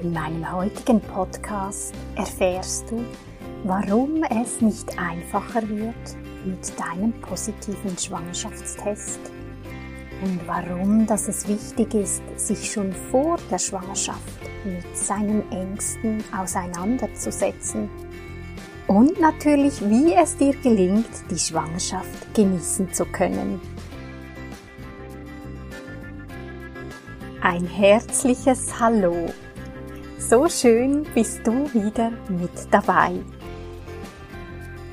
In meinem heutigen Podcast erfährst du, warum es nicht einfacher wird mit deinem positiven Schwangerschaftstest und warum dass es wichtig ist, sich schon vor der Schwangerschaft mit seinen Ängsten auseinanderzusetzen und natürlich, wie es dir gelingt, die Schwangerschaft genießen zu können. Ein herzliches Hallo so schön bist du wieder mit dabei.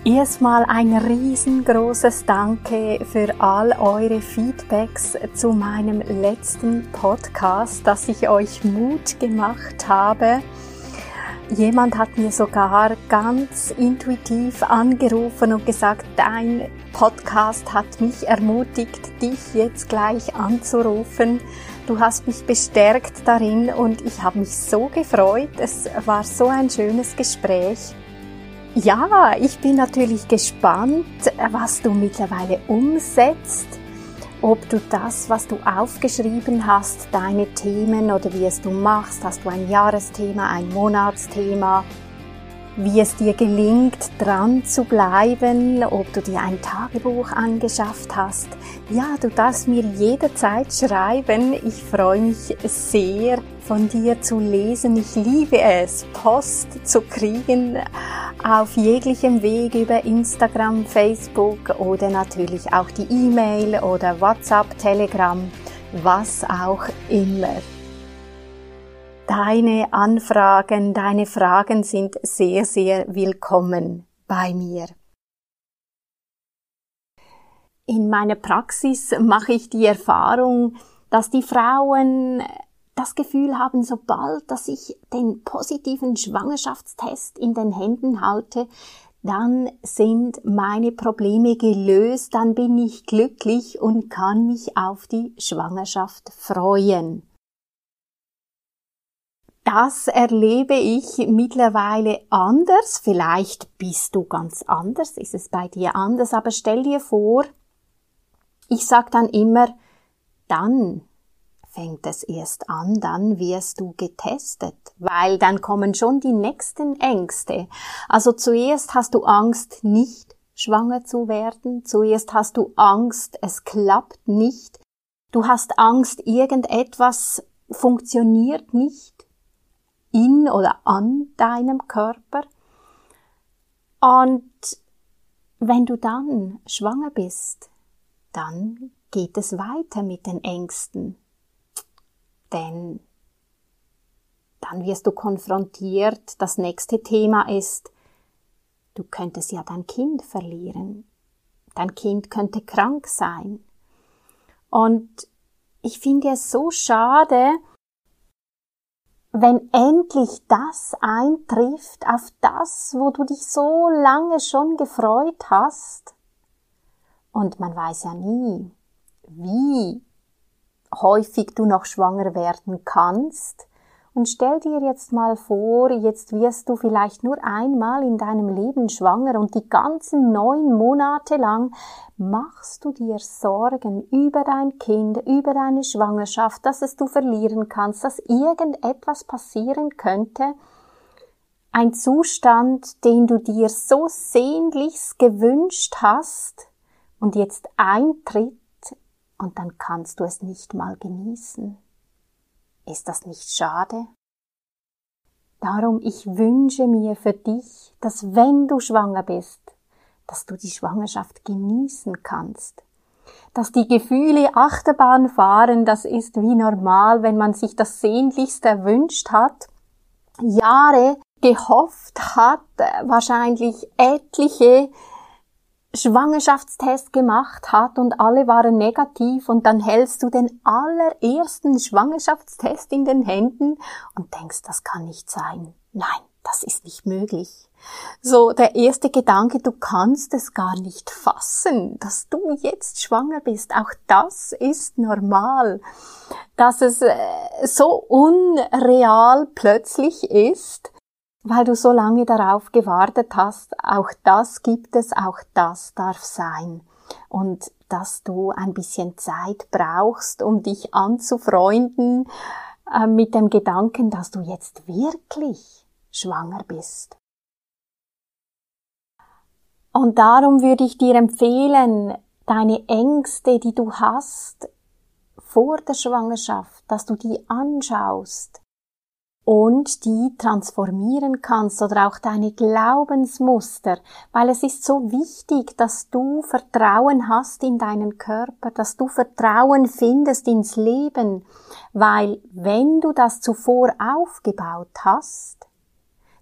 Erstmal ein riesengroßes Danke für all eure Feedbacks zu meinem letzten Podcast, dass ich euch Mut gemacht habe. Jemand hat mir sogar ganz intuitiv angerufen und gesagt, dein Podcast hat mich ermutigt, dich jetzt gleich anzurufen. Du hast mich bestärkt darin und ich habe mich so gefreut. Es war so ein schönes Gespräch. Ja, ich bin natürlich gespannt, was du mittlerweile umsetzt. Ob du das, was du aufgeschrieben hast, deine Themen oder wie es du machst, hast du ein Jahresthema, ein Monatsthema, wie es dir gelingt, dran zu bleiben, ob du dir ein Tagebuch angeschafft hast. Ja, du darfst mir jederzeit schreiben. Ich freue mich sehr, von dir zu lesen. Ich liebe es, Post zu kriegen auf jeglichem Weg über Instagram, Facebook oder natürlich auch die E-Mail oder WhatsApp, Telegram, was auch immer. Deine Anfragen, deine Fragen sind sehr, sehr willkommen bei mir. In meiner Praxis mache ich die Erfahrung, dass die Frauen das Gefühl haben, sobald dass ich den positiven Schwangerschaftstest in den Händen halte, dann sind meine Probleme gelöst, dann bin ich glücklich und kann mich auf die Schwangerschaft freuen. Das erlebe ich mittlerweile anders. Vielleicht bist du ganz anders, ist es bei dir anders, aber stell dir vor, ich sag dann immer, dann fängt es erst an, dann wirst du getestet, weil dann kommen schon die nächsten Ängste. Also zuerst hast du Angst, nicht schwanger zu werden, zuerst hast du Angst, es klappt nicht, du hast Angst, irgendetwas funktioniert nicht, in oder an deinem Körper. Und wenn du dann schwanger bist, dann geht es weiter mit den Ängsten. Denn dann wirst du konfrontiert, das nächste Thema ist, du könntest ja dein Kind verlieren. Dein Kind könnte krank sein. Und ich finde es so schade, wenn endlich das eintrifft, auf das, wo du dich so lange schon gefreut hast. Und man weiß ja nie, wie häufig du noch schwanger werden kannst, und stell dir jetzt mal vor, jetzt wirst du vielleicht nur einmal in deinem Leben schwanger und die ganzen neun Monate lang machst du dir Sorgen über dein Kind, über deine Schwangerschaft, dass es du verlieren kannst, dass irgendetwas passieren könnte. Ein Zustand, den du dir so sehnlichst gewünscht hast und jetzt eintritt und dann kannst du es nicht mal genießen. Ist das nicht schade? Darum, ich wünsche mir für dich, dass wenn du schwanger bist, dass du die Schwangerschaft genießen kannst. Dass die Gefühle Achterbahn fahren, das ist wie normal, wenn man sich das sehnlichst erwünscht hat, Jahre gehofft hat, wahrscheinlich etliche Schwangerschaftstest gemacht hat und alle waren negativ und dann hältst du den allerersten Schwangerschaftstest in den Händen und denkst, das kann nicht sein. Nein, das ist nicht möglich. So, der erste Gedanke, du kannst es gar nicht fassen, dass du jetzt schwanger bist. Auch das ist normal. Dass es äh, so unreal plötzlich ist, weil du so lange darauf gewartet hast. Auch das gibt es, auch das darf sein. Und dass du ein bisschen Zeit brauchst, um dich anzufreunden äh, mit dem Gedanken, dass du jetzt wirklich schwanger bist. Und darum würde ich dir empfehlen, deine Ängste, die du hast vor der Schwangerschaft, dass du die anschaust und die transformieren kannst oder auch deine Glaubensmuster, weil es ist so wichtig, dass du Vertrauen hast in deinen Körper, dass du Vertrauen findest ins Leben, weil wenn du das zuvor aufgebaut hast,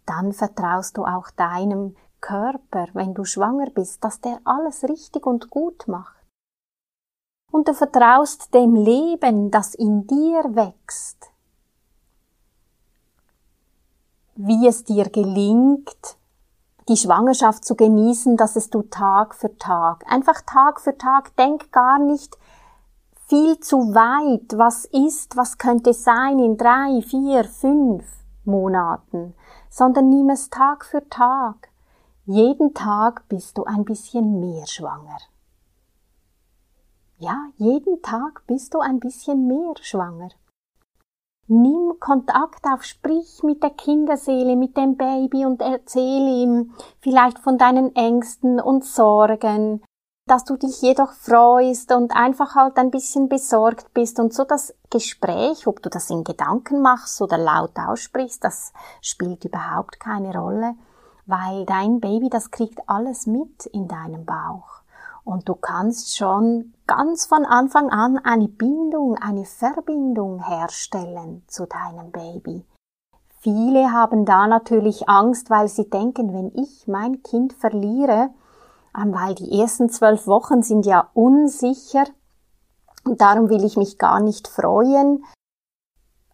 dann vertraust du auch deinem Körper, wenn du schwanger bist, dass der alles richtig und gut macht. Und du vertraust dem Leben, das in dir wächst, wie es dir gelingt, die Schwangerschaft zu genießen, dass es du Tag für Tag, einfach Tag für Tag, denk gar nicht viel zu weit, was ist, was könnte sein in drei, vier, fünf Monaten, sondern nimm es Tag für Tag. Jeden Tag bist du ein bisschen mehr schwanger. Ja, jeden Tag bist du ein bisschen mehr schwanger. Nimm Kontakt auf, sprich mit der Kinderseele, mit dem Baby und erzähl ihm vielleicht von deinen Ängsten und Sorgen, dass du dich jedoch freust und einfach halt ein bisschen besorgt bist und so das Gespräch, ob du das in Gedanken machst oder laut aussprichst, das spielt überhaupt keine Rolle weil dein Baby, das kriegt alles mit in deinem Bauch. Und du kannst schon ganz von Anfang an eine Bindung, eine Verbindung herstellen zu deinem Baby. Viele haben da natürlich Angst, weil sie denken, wenn ich mein Kind verliere, ähm, weil die ersten zwölf Wochen sind ja unsicher und darum will ich mich gar nicht freuen.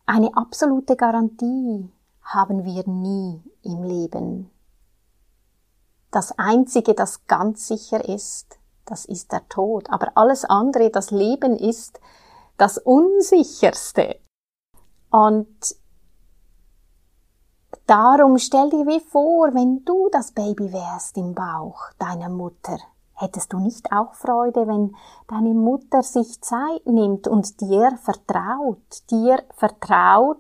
Eine absolute Garantie haben wir nie im Leben. Das Einzige, das ganz sicher ist, das ist der Tod. Aber alles andere, das Leben ist das Unsicherste. Und darum stell dir wie vor, wenn du das Baby wärst im Bauch deiner Mutter, hättest du nicht auch Freude, wenn deine Mutter sich Zeit nimmt und dir vertraut, dir vertraut,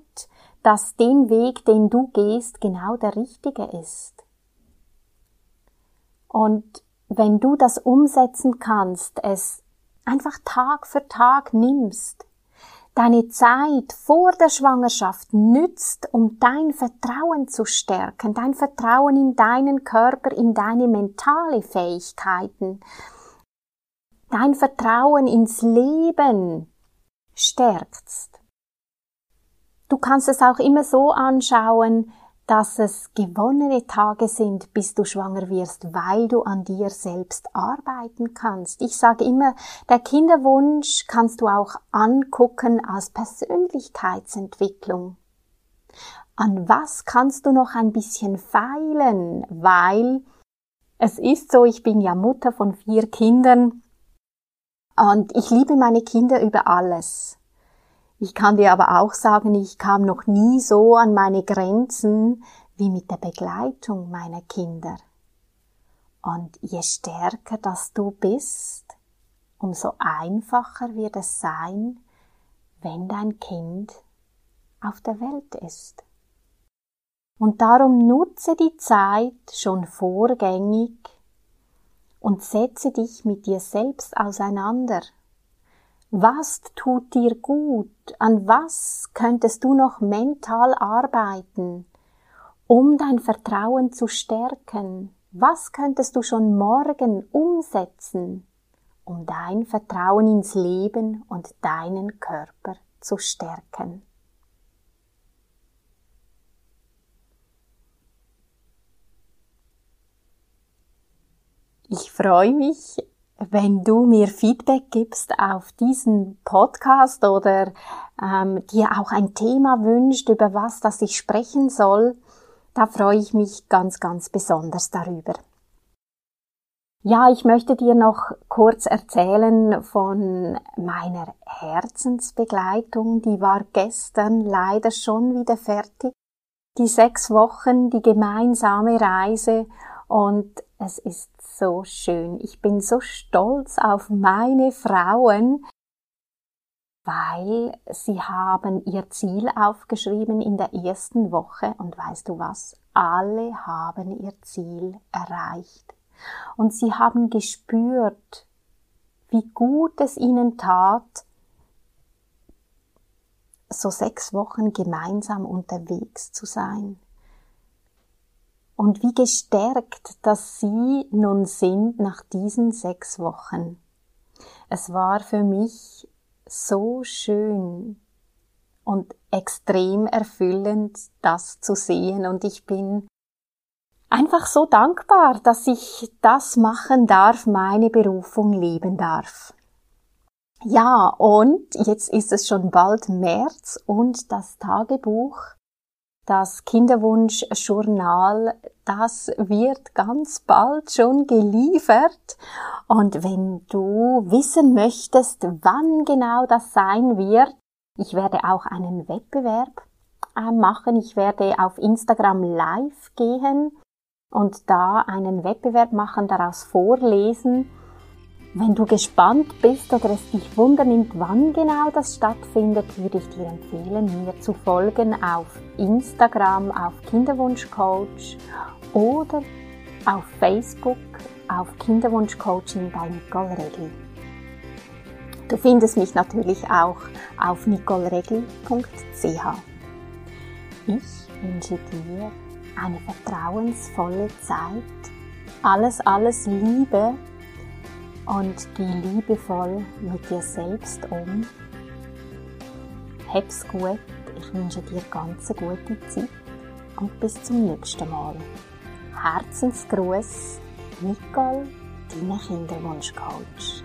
dass den Weg, den du gehst, genau der richtige ist. Und wenn du das umsetzen kannst, es einfach Tag für Tag nimmst, deine Zeit vor der Schwangerschaft nützt, um dein Vertrauen zu stärken, dein Vertrauen in deinen Körper, in deine mentale Fähigkeiten, dein Vertrauen ins Leben stärkst. Du kannst es auch immer so anschauen, dass es gewonnene Tage sind, bis du schwanger wirst, weil du an dir selbst arbeiten kannst. Ich sage immer, der Kinderwunsch kannst du auch angucken als Persönlichkeitsentwicklung. An was kannst du noch ein bisschen feilen, weil es ist so, ich bin ja Mutter von vier Kindern und ich liebe meine Kinder über alles. Ich kann dir aber auch sagen, ich kam noch nie so an meine Grenzen wie mit der Begleitung meiner Kinder. Und je stärker das du bist, umso einfacher wird es sein, wenn dein Kind auf der Welt ist. Und darum nutze die Zeit schon vorgängig und setze dich mit dir selbst auseinander was tut dir gut? An was könntest du noch mental arbeiten, um dein Vertrauen zu stärken? Was könntest du schon morgen umsetzen, um dein Vertrauen ins Leben und deinen Körper zu stärken? Ich freue mich wenn du mir Feedback gibst auf diesen Podcast oder ähm, dir auch ein Thema wünscht, über was das ich sprechen soll, Da freue ich mich ganz, ganz besonders darüber. Ja, ich möchte dir noch kurz erzählen von meiner Herzensbegleitung. Die war gestern leider schon wieder fertig. Die sechs Wochen, die gemeinsame Reise und es ist so schön. Ich bin so stolz auf meine Frauen, weil sie haben ihr Ziel aufgeschrieben in der ersten Woche und weißt du was? Alle haben ihr Ziel erreicht. Und sie haben gespürt, wie gut es ihnen tat, so sechs Wochen gemeinsam unterwegs zu sein. Und wie gestärkt, dass sie nun sind nach diesen sechs Wochen. Es war für mich so schön und extrem erfüllend, das zu sehen. Und ich bin einfach so dankbar, dass ich das machen darf, meine Berufung leben darf. Ja, und jetzt ist es schon bald März und das Tagebuch, das Kinderwunschjournal, das wird ganz bald schon geliefert. Und wenn du wissen möchtest, wann genau das sein wird, ich werde auch einen Wettbewerb äh, machen. Ich werde auf Instagram live gehen und da einen Wettbewerb machen, daraus vorlesen. Wenn du gespannt bist oder es dich wundernimmt, wann genau das stattfindet, würde ich dir empfehlen, mir zu folgen auf Instagram, auf Kinderwunschcoach oder auf Facebook auf Kinderwunschcoaching bei Nicole Regli. Du findest mich natürlich auch auf nicoleregli.ch. Ich wünsche dir eine vertrauensvolle Zeit, alles, alles Liebe und geh liebevoll mit dir selbst um. Hab's gut, ich wünsche dir ganz eine gute Zeit und bis zum nächsten Mal. Herzensgruß, Nicole, deine Kinderwunschcoach.